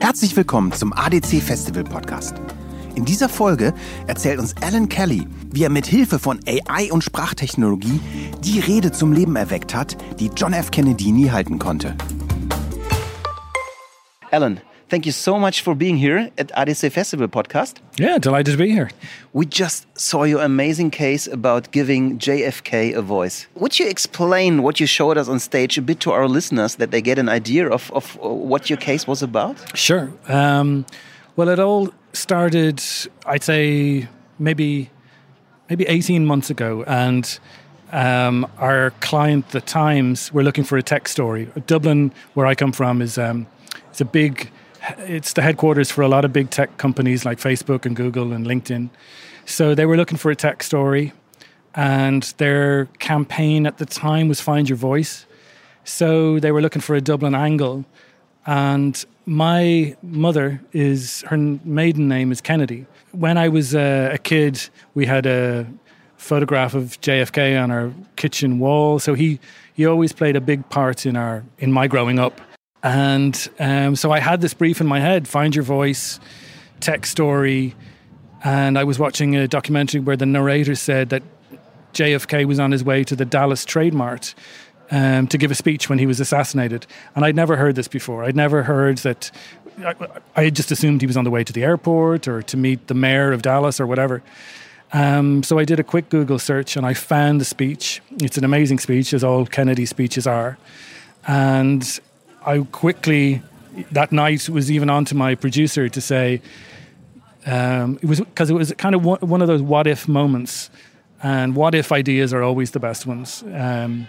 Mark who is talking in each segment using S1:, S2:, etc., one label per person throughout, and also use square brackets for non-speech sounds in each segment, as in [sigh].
S1: Herzlich willkommen zum ADC Festival Podcast. In dieser Folge erzählt uns Alan Kelly, wie er mit Hilfe von AI und Sprachtechnologie die Rede zum Leben erweckt hat, die John F. Kennedy nie halten konnte. Alan, thank you so much for being here at ADC Festival podcast.
S2: Yeah, delighted to be here.
S1: We just saw your amazing case about giving JFK a voice. Would you explain what you showed us on stage a bit to our listeners that they get an idea of, of what your case was about?
S2: Sure. Um, well, it all started, I'd say, maybe maybe 18 months ago, and um, our client, the Times, were looking for a tech story. Dublin, where I come from, is um, it's a big it's the headquarters for a lot of big tech companies like Facebook and Google and LinkedIn. So they were looking for a tech story, and their campaign at the time was Find Your Voice. So they were looking for a Dublin angle. And my mother is, her maiden name is Kennedy. When I was uh, a kid, we had a photograph of JFK on our kitchen wall. So he, he always played a big part in, our, in my growing up. And um, so I had this brief in my head find your voice, tech story. And I was watching a documentary where the narrator said that JFK was on his way to the Dallas Trade Mart um, to give a speech when he was assassinated. And I'd never heard this before. I'd never heard that. I, I just assumed he was on the way to the airport or to meet the mayor of Dallas or whatever. Um, so I did a quick Google search and I found the speech. It's an amazing speech, as all Kennedy speeches are. And I quickly that night was even on to my producer to say um, it was because it was kind of one of those what if moments, and what if ideas are always the best ones. Um,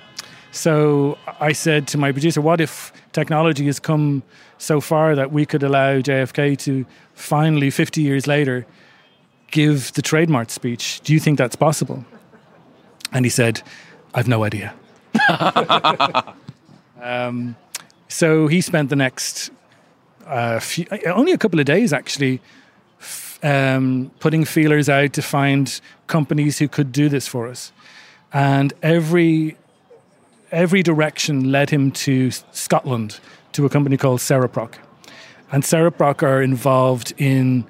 S2: so I said to my producer, "What if technology has come so far that we could allow JFK to finally, 50 years later, give the Trade Mart speech? Do you think that's possible?" And he said, "I've no idea." [laughs] um, so he spent the next uh, few, only a couple of days actually f- um, putting feelers out to find companies who could do this for us, and every every direction led him to Scotland to a company called Cereproc, and Cereproc are involved in.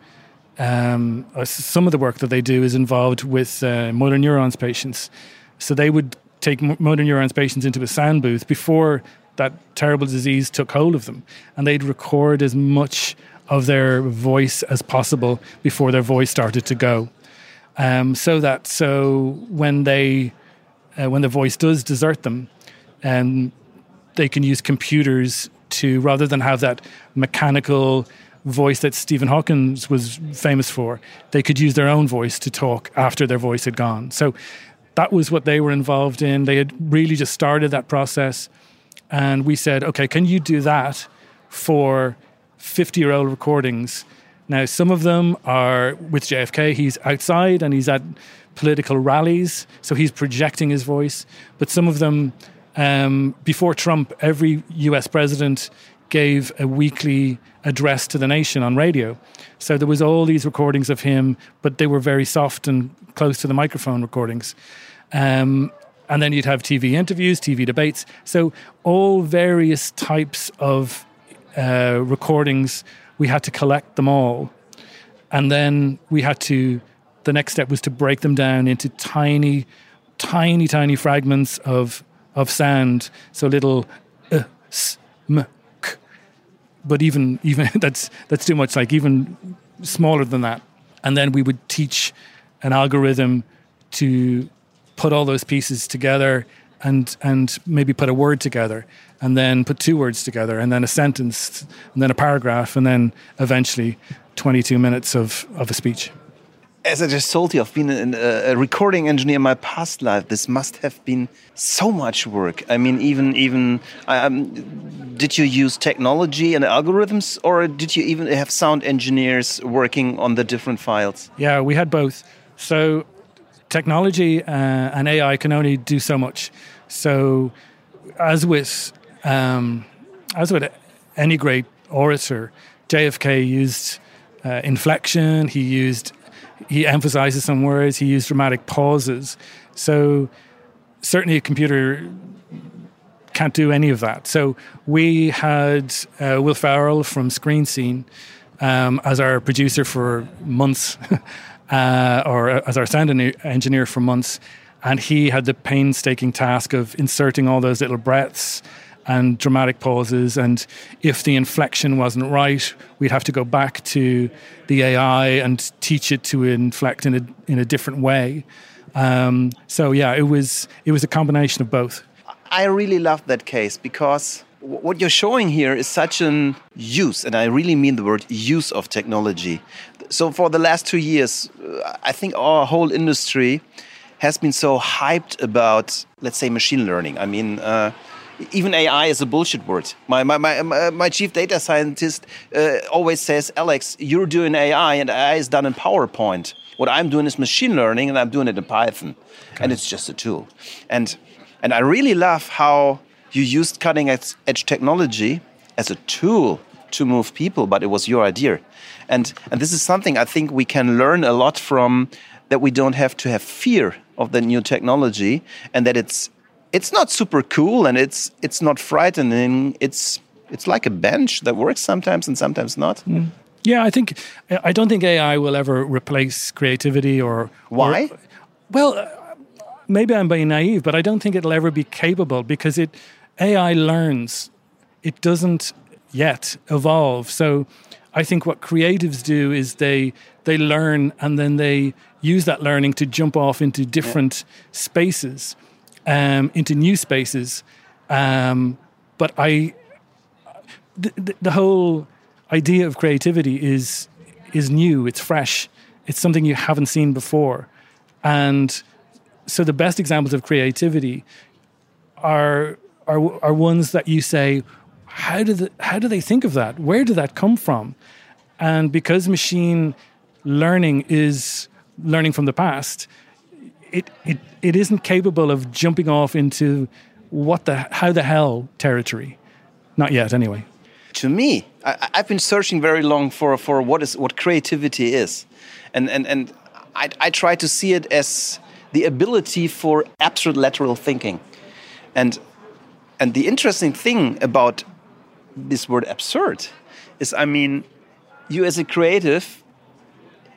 S2: Um, uh, some of the work that they do is involved with uh, motor neurons patients. So they would take motor neurons patients into a sound booth before that terrible disease took hold of them, and they'd record as much of their voice as possible before their voice started to go, um, so that so when they uh, when the voice does desert them, um, they can use computers to rather than have that mechanical voice that Stephen Hawking was famous for, they could use their own voice to talk after their voice had gone. So that was what they were involved in. They had really just started that process. And we said, okay, can you do that for 50 year old recordings? Now, some of them are with JFK, he's outside and he's at political rallies, so he's projecting his voice. But some of them, um, before Trump, every US president gave a weekly address to the nation on radio. So there was all these recordings of him, but they were very soft and close to the microphone recordings. Um, and then you'd have TV interviews, TV debates. So, all various types of uh, recordings, we had to collect them all. And then we had to, the next step was to break them down into tiny, tiny, tiny fragments of, of sound. So, little uh, s, m, k. But even, even [laughs] that's, that's too much, like even smaller than that. And then we would teach an algorithm to put all those pieces together and and maybe put a word together and then put two words together and then a sentence and then a paragraph and then eventually 22 minutes of, of a speech
S1: as I just told you, I've been a recording engineer in my past life. This must have been so much work. I mean, even even um, did you use technology and algorithms, or did you even have sound engineers working on the different files?
S2: Yeah, we had both. So technology uh, and AI can only do so much. So, as with um, as with any great orator, JFK used uh, inflection. He used he emphasizes some words. He used dramatic pauses. So, certainly, a computer can't do any of that. So we had uh, Will Farrell from Screen Scene um, as our producer for months, [laughs] uh, or as our sound engineer for months, and he had the painstaking task of inserting all those little breaths and dramatic pauses. And if the inflection wasn't right, we'd have to go back to the AI and teach it to inflect in a in a different way. Um, so yeah, it was it was a combination of both.
S1: I really love that case because what you're showing here is such an use, and I really mean the word use of technology. So for the last two years, uh, I think our whole industry has been so hyped about, let's say, machine learning. I mean. Uh, even AI is a bullshit word. My, my, my, my chief data scientist uh, always says, Alex, you're doing AI and AI is done in PowerPoint. What I'm doing is machine learning and I'm doing it in Python. Okay. And it's just a tool. And, and I really love how you used cutting edge technology as a tool to move people, but it was your idea. And, and this is something I think we can learn a lot from that we don't have to have fear of the new technology and that it's it's not super cool and it's it's not frightening. It's it's like a bench that works sometimes and sometimes not. Mm.
S2: Yeah, I think I don't think AI will ever replace creativity or
S1: why.
S2: Or, well, maybe I'm being naive, but I don't think it'll ever be capable because it AI learns. It doesn't yet evolve. So I think what creatives do is they they learn and then they use that learning to jump off into different yeah. spaces um, into new spaces. Um, but I, the, the, the whole idea of creativity is is new. It's fresh. It's something you haven't seen before, and so the best examples of creativity are are are ones that you say, how do the, how do they think of that? Where did that come from? And because machine learning is learning from the past, it, it, it isn't capable of jumping off into what the how the hell territory. Not yet, anyway.
S1: To me, I, have been searching very long for, for what is what creativity is, and and and I, I try to see it as the ability for abstract lateral thinking, and and the interesting thing about this word absurd is, I mean, you as a creative,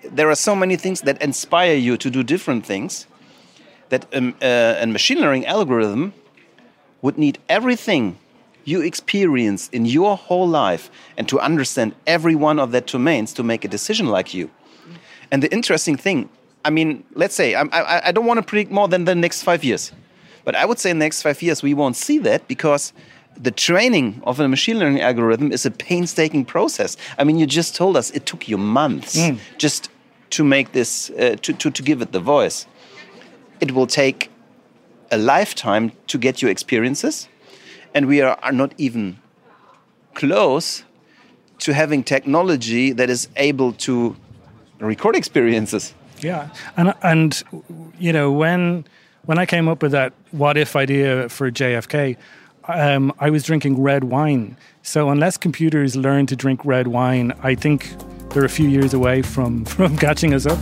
S1: there are so many things that inspire you to do different things that um, uh, a machine learning algorithm would need everything you experience in your whole life and to understand every one of that domains to make a decision like you. And the interesting thing, I mean, let's say, I, I, I don't want to predict more than the next five years, but I would say in the next five years we won't see that because the training of a machine learning algorithm is a painstaking process. I mean, you just told us it took you months mm. just to make this, uh, to, to, to give it the voice it will take a lifetime to get your experiences. And we are, are not even close to having technology that is able to record experiences.
S2: Yeah. And, and you know, when, when I came up with that what if idea for JFK, um, I was drinking red wine. So unless computers learn to drink red wine, I think they're a few years away from, [laughs] from catching us up.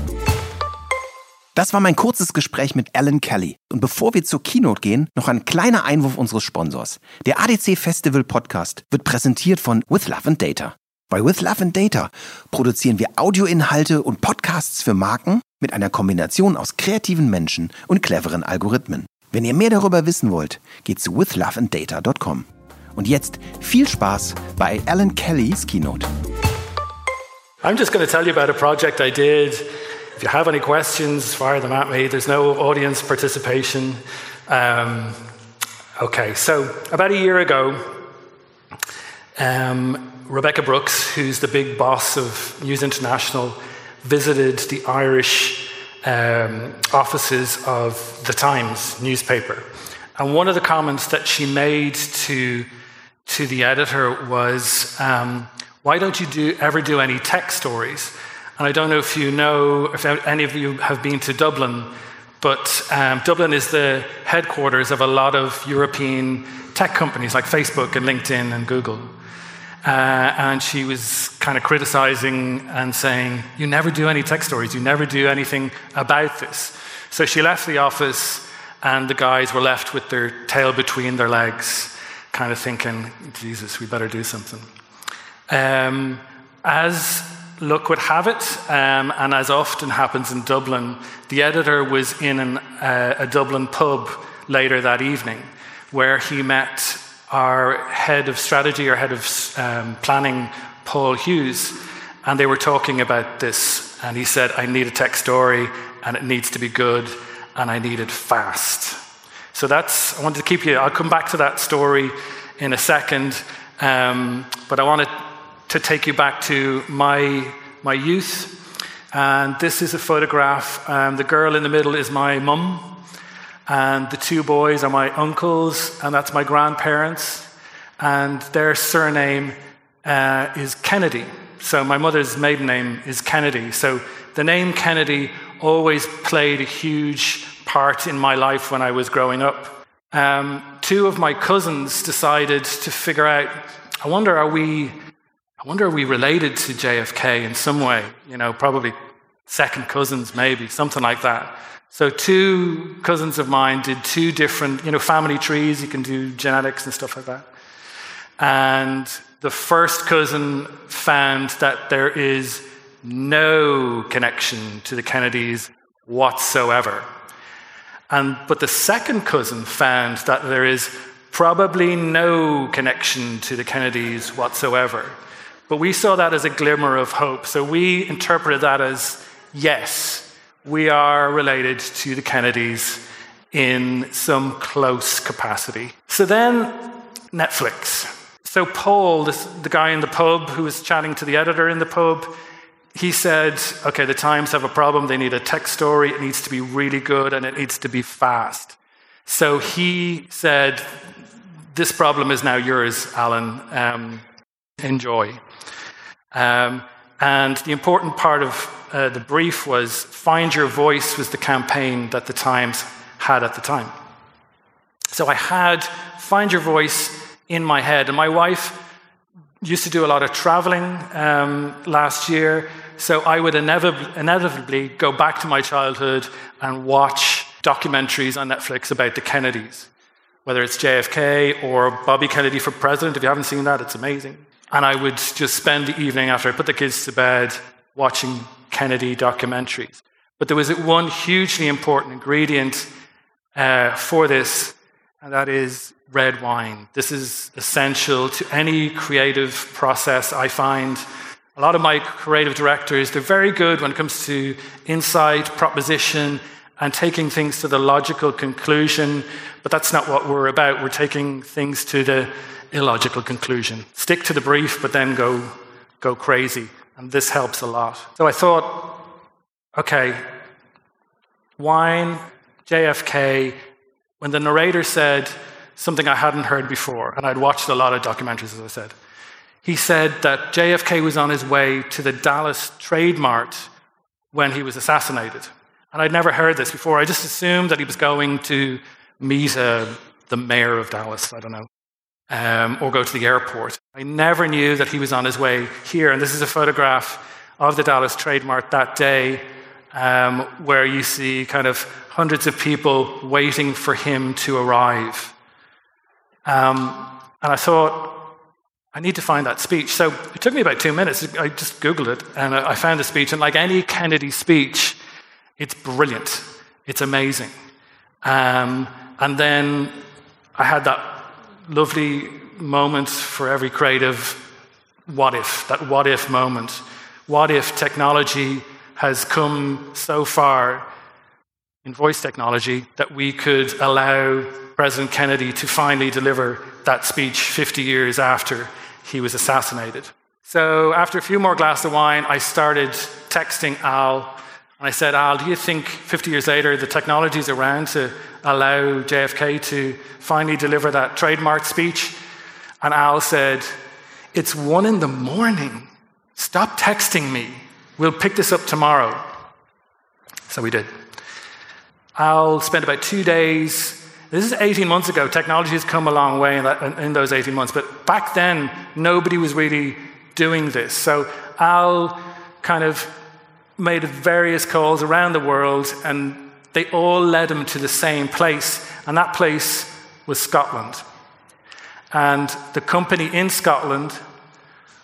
S3: Das war mein kurzes Gespräch mit Alan Kelly. Und bevor wir zur Keynote gehen, noch ein kleiner Einwurf unseres Sponsors. Der ADC Festival Podcast wird präsentiert von With Love and Data. Bei With Love and Data produzieren wir Audioinhalte und Podcasts für Marken mit einer Kombination aus kreativen Menschen und cleveren Algorithmen. Wenn ihr mehr darüber wissen wollt, geht zu withloveanddata.com. Und jetzt viel Spaß bei Alan Kellys Keynote.
S2: I'm just going to tell you about a project I did If you have any questions, fire them at me. There's no audience participation. Um, okay, so about a year ago, um, Rebekah Brooks, who's the big boss of News International, visited the Irish um, offices of the Times newspaper. And one of the comments that she made to, to the editor was, um, Why don't you do, ever do any tech stories? And I don't know if you know, if any of you have been to Dublin, but um, Dublin is the headquarters of a lot of European tech companies like Facebook and LinkedIn and Google. Uh, and she was kind of criticizing and saying, You never do any tech stories, you never do anything about this. So she left the office, and the guys were left with their tail between their legs. kind of thinking, Jesus, we better do something. Um, as luck would have it, um, and as often happens in Dublin, the editor was in an, uh, a Dublin pub later that evening where he met our head of strategy, our head of um, planning, Paul Hughes, and they were talking about this. And he said, I need a tech story, and it needs to be good, and I need it fast. So that's, I wanted to keep you, I'll come back to that story in a second, um, but I wanted to take you back to my, my youth. And this is a photograph. Um, the girl in the middle is my mum, and the two boys are my uncles, and that's my grandparents. And their surname uh, is Kennedy. So my mother's maiden name is Kennedy. So the name Kennedy always played a huge part in my life when I was growing up. Um, two of my cousins decided to figure out, I wonder, are we, I wonder, are we related to JFK in some way? You know, probably second cousins, maybe, something like that. So two cousins of mine did two different, you know, family trees. You can do genetics and stuff like that. And the first cousin found that there is no connection to the Kennedys whatsoever. And, but the second cousin found that there is probably no connection to the Kennedys whatsoever. But we saw that as a glimmer of hope. So we interpreted that as yes, we are related to the Kennedys in some close capacity. So then, Netflix. So Paul, this, the guy in the pub who was chatting to the editor in the pub, he said, okay, the Times have a problem. They need a tech story. It needs to be really good and it needs to be fast. So he said, this problem is now yours, Alan. Um, enjoy. Um, and the important part of uh, the brief was Find Your Voice was the campaign that the Times had at the time. So I had Find Your Voice in my head. And my wife used to do a lot of traveling um, last year. So I would inevitably, inevitably go back to my childhood and watch documentaries on Netflix about the Kennedys, whether it's JFK or Bobby Kennedy for president. If you haven't seen that, it's amazing. And I would just spend the evening after I put the kids to bed watching Kennedy documentaries. But there was one hugely important ingredient uh, for this, and that is red wine. This is essential to any creative process, I find. A lot of my creative directors, they're very good when it comes to insight, proposition, and taking things to the logical conclusion, but that's not what we're about. We're taking things to the illogical conclusion. Stick to the brief, but then go, go crazy. And this helps a lot. So I thought, okay, wine, JFK, when the narrator said something I hadn't heard before, and I'd watched a lot of documentaries, as I said, he said that JFK was on his way to the Dallas Trade Mart when he was assassinated. And I'd never heard this before. I just assumed that he was going to meet uh, the mayor of Dallas, I don't know, um, or go to the airport. I never knew that he was on his way here. And this is a photograph of the Dallas Trade Mart that day, um, where you see kind of hundreds of people waiting for him to arrive. Um, and I thought, I need to find that speech. So it took me about two minutes. I just Googled it and I found the speech. And like any Kennedy speech, it's brilliant. It's amazing. Um, and then I had that lovely moment for every creative what if, that what if moment. What if technology has come so far in voice technology that we could allow President Kennedy to finally deliver that speech 50 years after he was assassinated. So after a few more glasses of wine, I started texting Al. And I said, Al, do you think 50 years later the technology is around to allow JFK to finally deliver that Trade Mart speech? And Al said, It's one in the morning. Stop texting me. We'll pick this up tomorrow. So we did. Al spent about two days this is 18 months ago. Technology has come a long way in, that, in, those 18 months. But back then, nobody was really doing this. So Al kind of made various calls around the world, and they all led him to the same place. And that place was Scotland. And the company in Scotland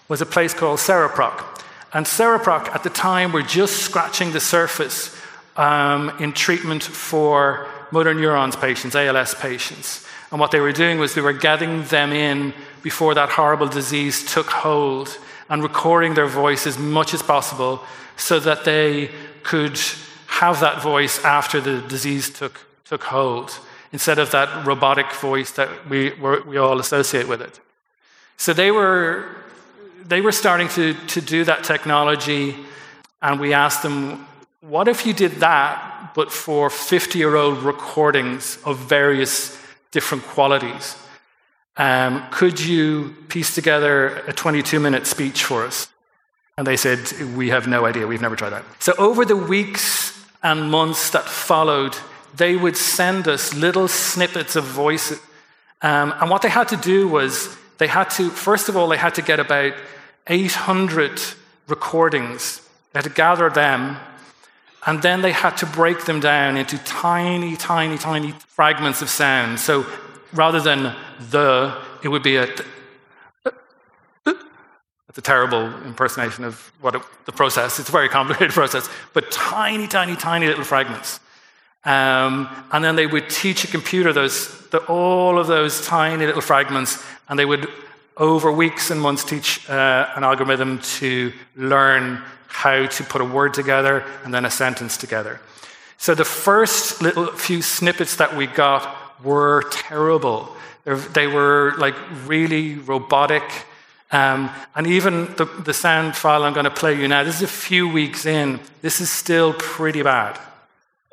S2: was a place called Cereproc. And Cereproc at the time were just scratching the surface um, in treatment for motor neurons patients, ALS patients. And what they were doing was they were getting them in before that horrible disease took hold and recording their voice as much as possible so that they could have that voice after the disease took, took hold instead of that robotic voice that we, we all associate with it. So they were, they were starting to, to do that technology, and we asked them, what if you did that, but for 50 year old recordings of various different qualities? Um, could you piece together a 22 minute speech for us? And they said, We have no idea. We've never tried that. So, over the weeks and months that followed, they would send us little snippets of voices. Um, and what they had to do was, they had to, first of all, they had to get about 800 recordings. They had to gather them, and then they had to break them down into tiny, tiny, tiny fragments of sound. So rather than the, it would be a. It's a terrible impersonation of what the process. It's a very complicated [laughs] process, but tiny, tiny, tiny little fragments. Um, and then they would teach a computer those, the, all of those tiny little fragments, and they would, over weeks and months, teach uh, an algorithm to learn how to put a word together and then a sentence together. So the first little few snippets that we got were terrible. They were like really robotic. Um, and even the, the sound file I'm going to play you now, this is a few weeks in. This is still pretty bad.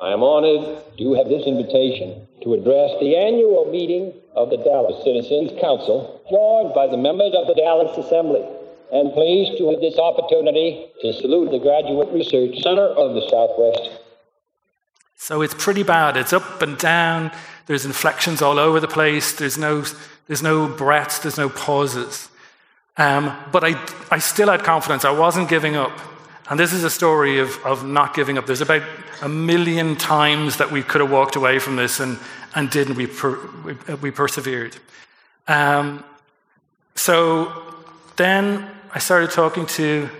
S4: I am honored to have this invitation to address the annual meeting of the Dallas Citizens Council, joined by the members of the Dallas Assembly, and pleased to have this opportunity to salute the Graduate Research Center of the Southwest.
S2: So it's pretty bad. It's up and down. There's inflections all over the place. There's no, there's no breaths. There's no pauses. Um, but I, I still had confidence. I wasn't giving up. And this is a story of, of not giving up. There's about a million times that we could have walked away from this and, and didn't. We, per, we, we, persevered. Um, so then I started talking to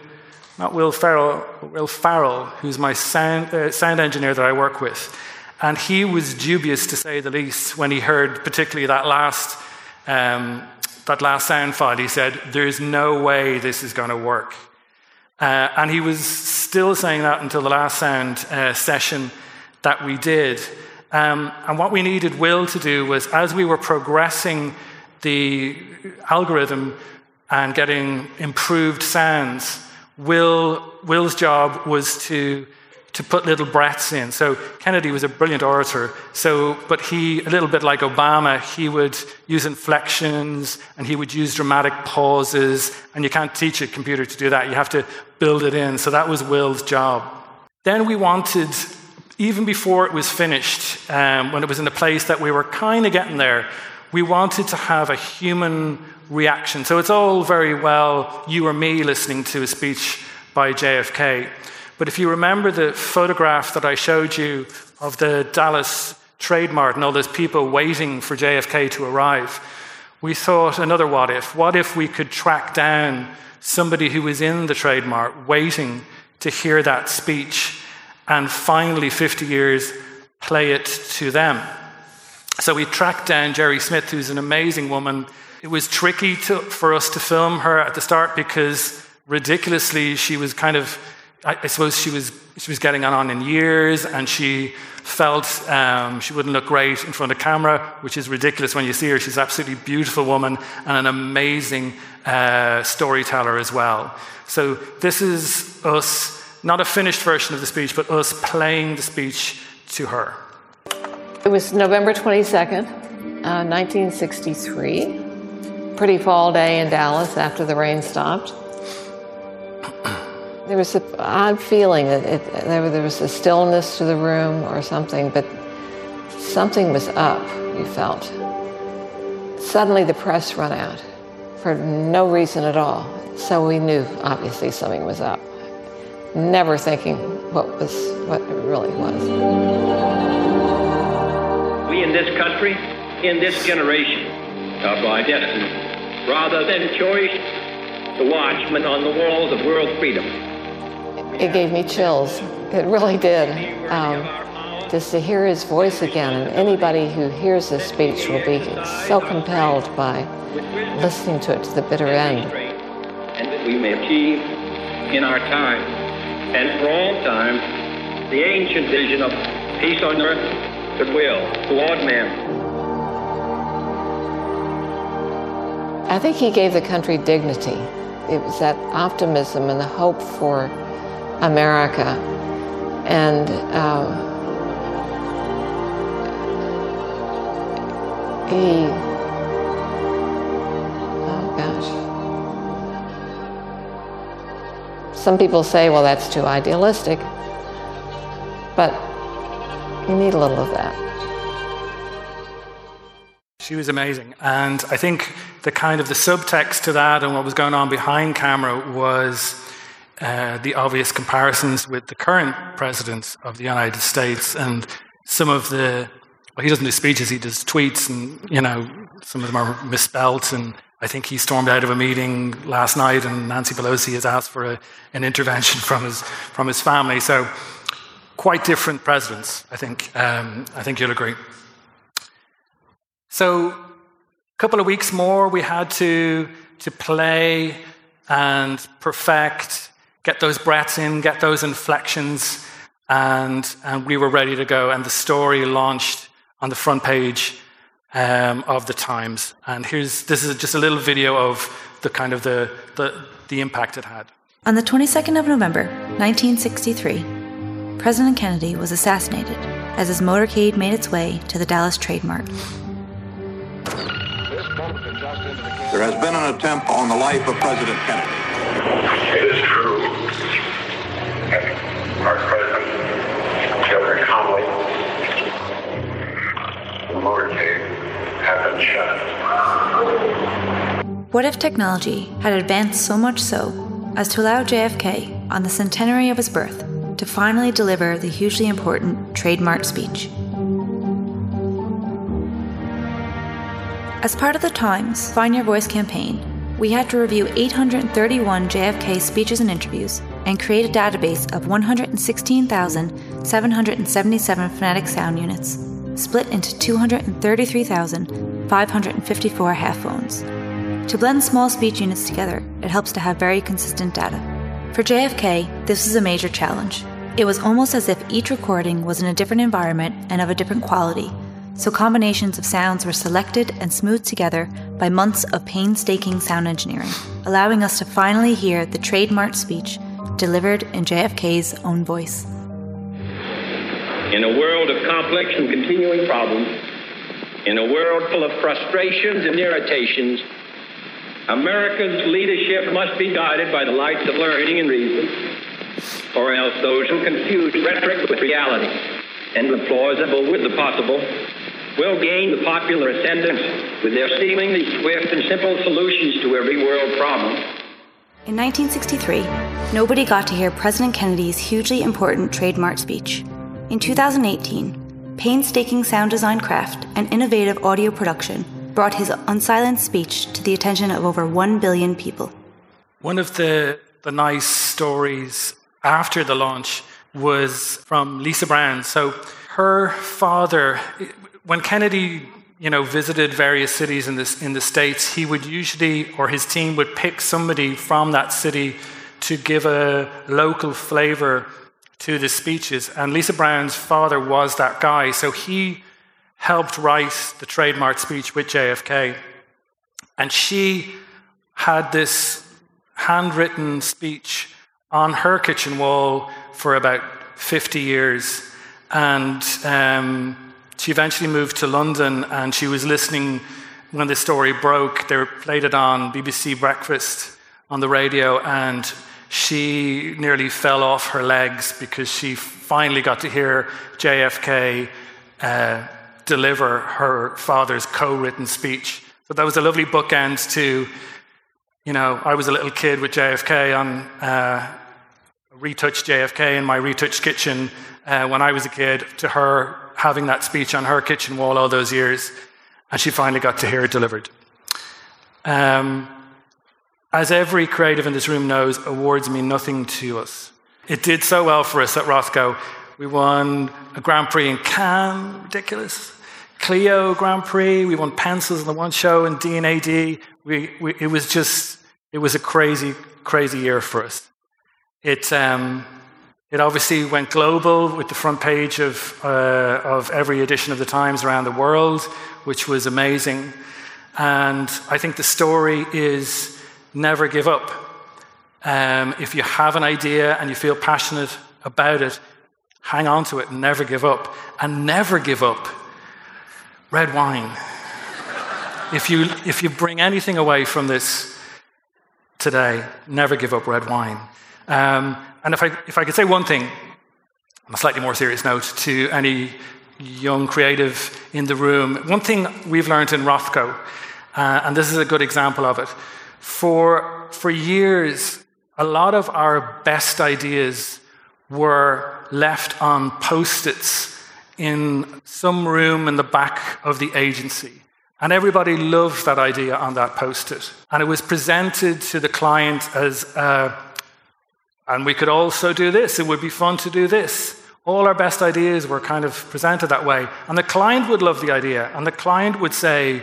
S2: not Will Farrell, Will Farrell, who's my sound, uh, sound engineer that I work with. And he was dubious, to say the least, when he heard particularly that last, um, that last sound file. He said, There's no way this is going to work. Uh, and he was still saying that until the last sound uh, session that we did. Um, and what we needed Will to do was, as we were progressing the algorithm and getting improved sounds, Will, Will's job was to to put little breaths in. So Kennedy was a brilliant orator. So, but he, a little bit like Obama, he would use inflections and he would use dramatic pauses. And you can't teach a computer to do that. You have to build it in. So that was Will's job. Then we wanted, even before it was finished, um, when it was in a place that we were kind of getting there, we wanted to have a human reaction. So it's all very well you or me listening to a speech by JFK. But if you remember the photograph that I showed you of the Dallas Trade Mart and all those people waiting for JFK to arrive, we thought another what if. What if we could track down somebody who was in the Trade Mart waiting to hear that speech and finally, 50 years, play it to them? So we tracked down Jerry Smith, who's an amazing woman. It was tricky to, for us to film her at the start because ridiculously she was kind of I, I, suppose she was, she was getting on in years and she felt um, she wouldn't look great in front of camera, which is ridiculous when you see her. She's an absolutely beautiful woman and an amazing uh, storyteller as well. So, this is us, not a finished version of the speech, but us playing the speech to her.
S5: It was November 22nd, uh, 1963. Pretty fall day in Dallas after the rain stopped. [clears throat] There was an odd feeling that it, there, was a stillness to the room or something, but something was up, you felt. Suddenly the press run out for no reason at all. So we knew obviously something was up. Never thinking what was what it really was.
S6: We in this country, in this generation,
S4: of our destiny, rather than choice, the watchman on the walls of world freedom.
S5: It gave me chills. It really did. Um, just to hear his voice again, and anybody who hears this speech will be so compelled by listening to it to the bitter end.
S4: And that we may achieve in our time and for all time the ancient vision of peace on earth, goodwill toward men.
S5: I think he gave the country dignity. It was that optimism and the hope for America. And uh, he, oh gosh. Some people say, well, that's too idealistic. But you need a little of that.
S2: She was amazing. And I think the kind of the subtext to that and what was going on behind camera was uh, the obvious comparisons with the current president of the United States and some of the well, he doesn't do speeches, he does tweets, and you know some of them are misspelt. And I think he stormed out of a meeting last night, and Nancy Pelosi has asked for a, an intervention [laughs] from his from his family. So quite different presidents, I think. Um, I think you'll agree. So, a couple of weeks more, we had to, to play and perfect, get those breaths in, get those inflections, and, and we were ready to go. And the story launched on the front page um, of the Times. And here's this is just a little video of the kind of the, the, the impact it had.
S6: On the 22nd of November, 1963, President Kennedy was assassinated as his motorcade made its way to the Dallas Trade Mart.
S7: There has been an attempt on the life of President Kennedy.
S8: It is true. Our president, Governor motorcade have been shot.
S6: What if technology had advanced so much so as to allow JFK, on the centenary of his birth, to finally deliver the hugely important Trade Mart speech? As part of the Times Find Your Voice campaign, we had to review 831 JFK speeches and interviews and create a database of 116,777 phonetic sound units, split into 233,554 half phones. To blend small speech units together, it helps to have very consistent data. For JFK, this was a major challenge. It was almost as if each recording was in a different environment and of a different quality, so combinations of sounds were selected and smoothed together by months of painstaking sound engineering, allowing us to finally hear the Trade Mart speech delivered in JFK's own voice.
S4: In a world of complex and continuing problems, in a world full of frustrations and irritations, America's leadership must be guided by the lights of learning and reason, or else those who confuse rhetoric with reality and the plausible with the possible will gain the popular ascendance with their seemingly swift and simple solutions to every world problem.
S6: In 1963, nobody got to hear President Kennedy's hugely important Trade Mart speech. In 2018, painstaking sound design craft and innovative audio production brought his unsilenced speech to the attention of over 1 billion people.
S2: One of the, the nice stories after the launch was from Lisa Brown. So her father, when Kennedy, you know, visited various cities in, this, in the States, he would usually, or his team would pick somebody from that city to give a local flavor to the speeches. And Lisa Brown's father was that guy. So he helped write the Trade Mart speech with JFK. And she had this handwritten speech on her kitchen wall for about 50 years. And um, she eventually moved to London and she was listening when the story broke. They played it on BBC Breakfast on the radio, and she nearly fell off her legs because she finally got to hear JFK uh, deliver her father's co written speech. So that was a lovely bookend to, you know, I was a little kid with JFK on. Uh, retouched JFK in my retouched kitchen uh, when I was a kid to her having that speech on her kitchen wall all those years, and she finally got to hear it delivered. Um, as every creative in this room knows, awards mean nothing to us. It did so well for us at Rothco. We won a Grand Prix in Cannes, ridiculous. Clio Grand Prix, we won pencils in the one show in D&AD. We, we, it was just, it was a crazy, crazy year for us. It, um, it obviously went global with the front page of, uh, of every edition of the Times around the world, which was amazing. And I think the story is never give up. Um, if you have an idea and you feel passionate about it, hang on to it and never give up. And never give up red wine. if, you, if you bring anything away from this today, never give up red wine. Um, and if I, if I could say one thing, on a slightly more serious note, to any young creative in the room, one thing we've learned in Rothco, uh, and this is a good example of it, for, for years, a lot of our best ideas were left on post its in some room in the back of the agency. And everybody loved that idea on that post it. And it was presented to the client as, uh, and we could also do this, it would be fun to do this. All our best ideas were kind of presented that way. And the client would love the idea. And the client would say,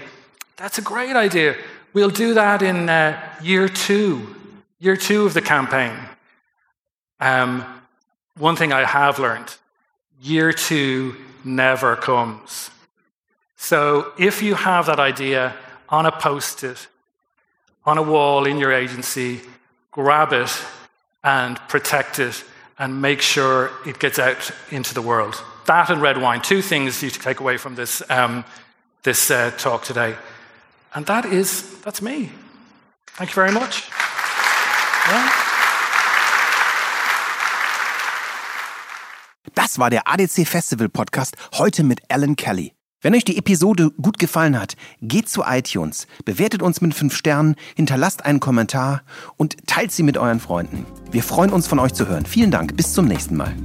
S2: That's a great idea. We'll do that in uh, year two, year two of the campaign. Um, one thing I have learned year two never comes. So if you have that idea on a post it, on a wall in your agency, grab it and protect it and make sure it gets out into the world. That and red wine, two things you take away from this, um, this uh, talk today. And that is, that's me. Thank you very much. Yeah.
S3: Das war der ADC Festival Podcast heute mit Alan Kelly. Wenn euch die Episode gut gefallen hat, geht zu iTunes, bewertet uns mit 5 Sternen, hinterlasst einen Kommentar und teilt sie mit euren Freunden. Wir freuen uns von euch zu hören. Vielen Dank, bis zum nächsten Mal.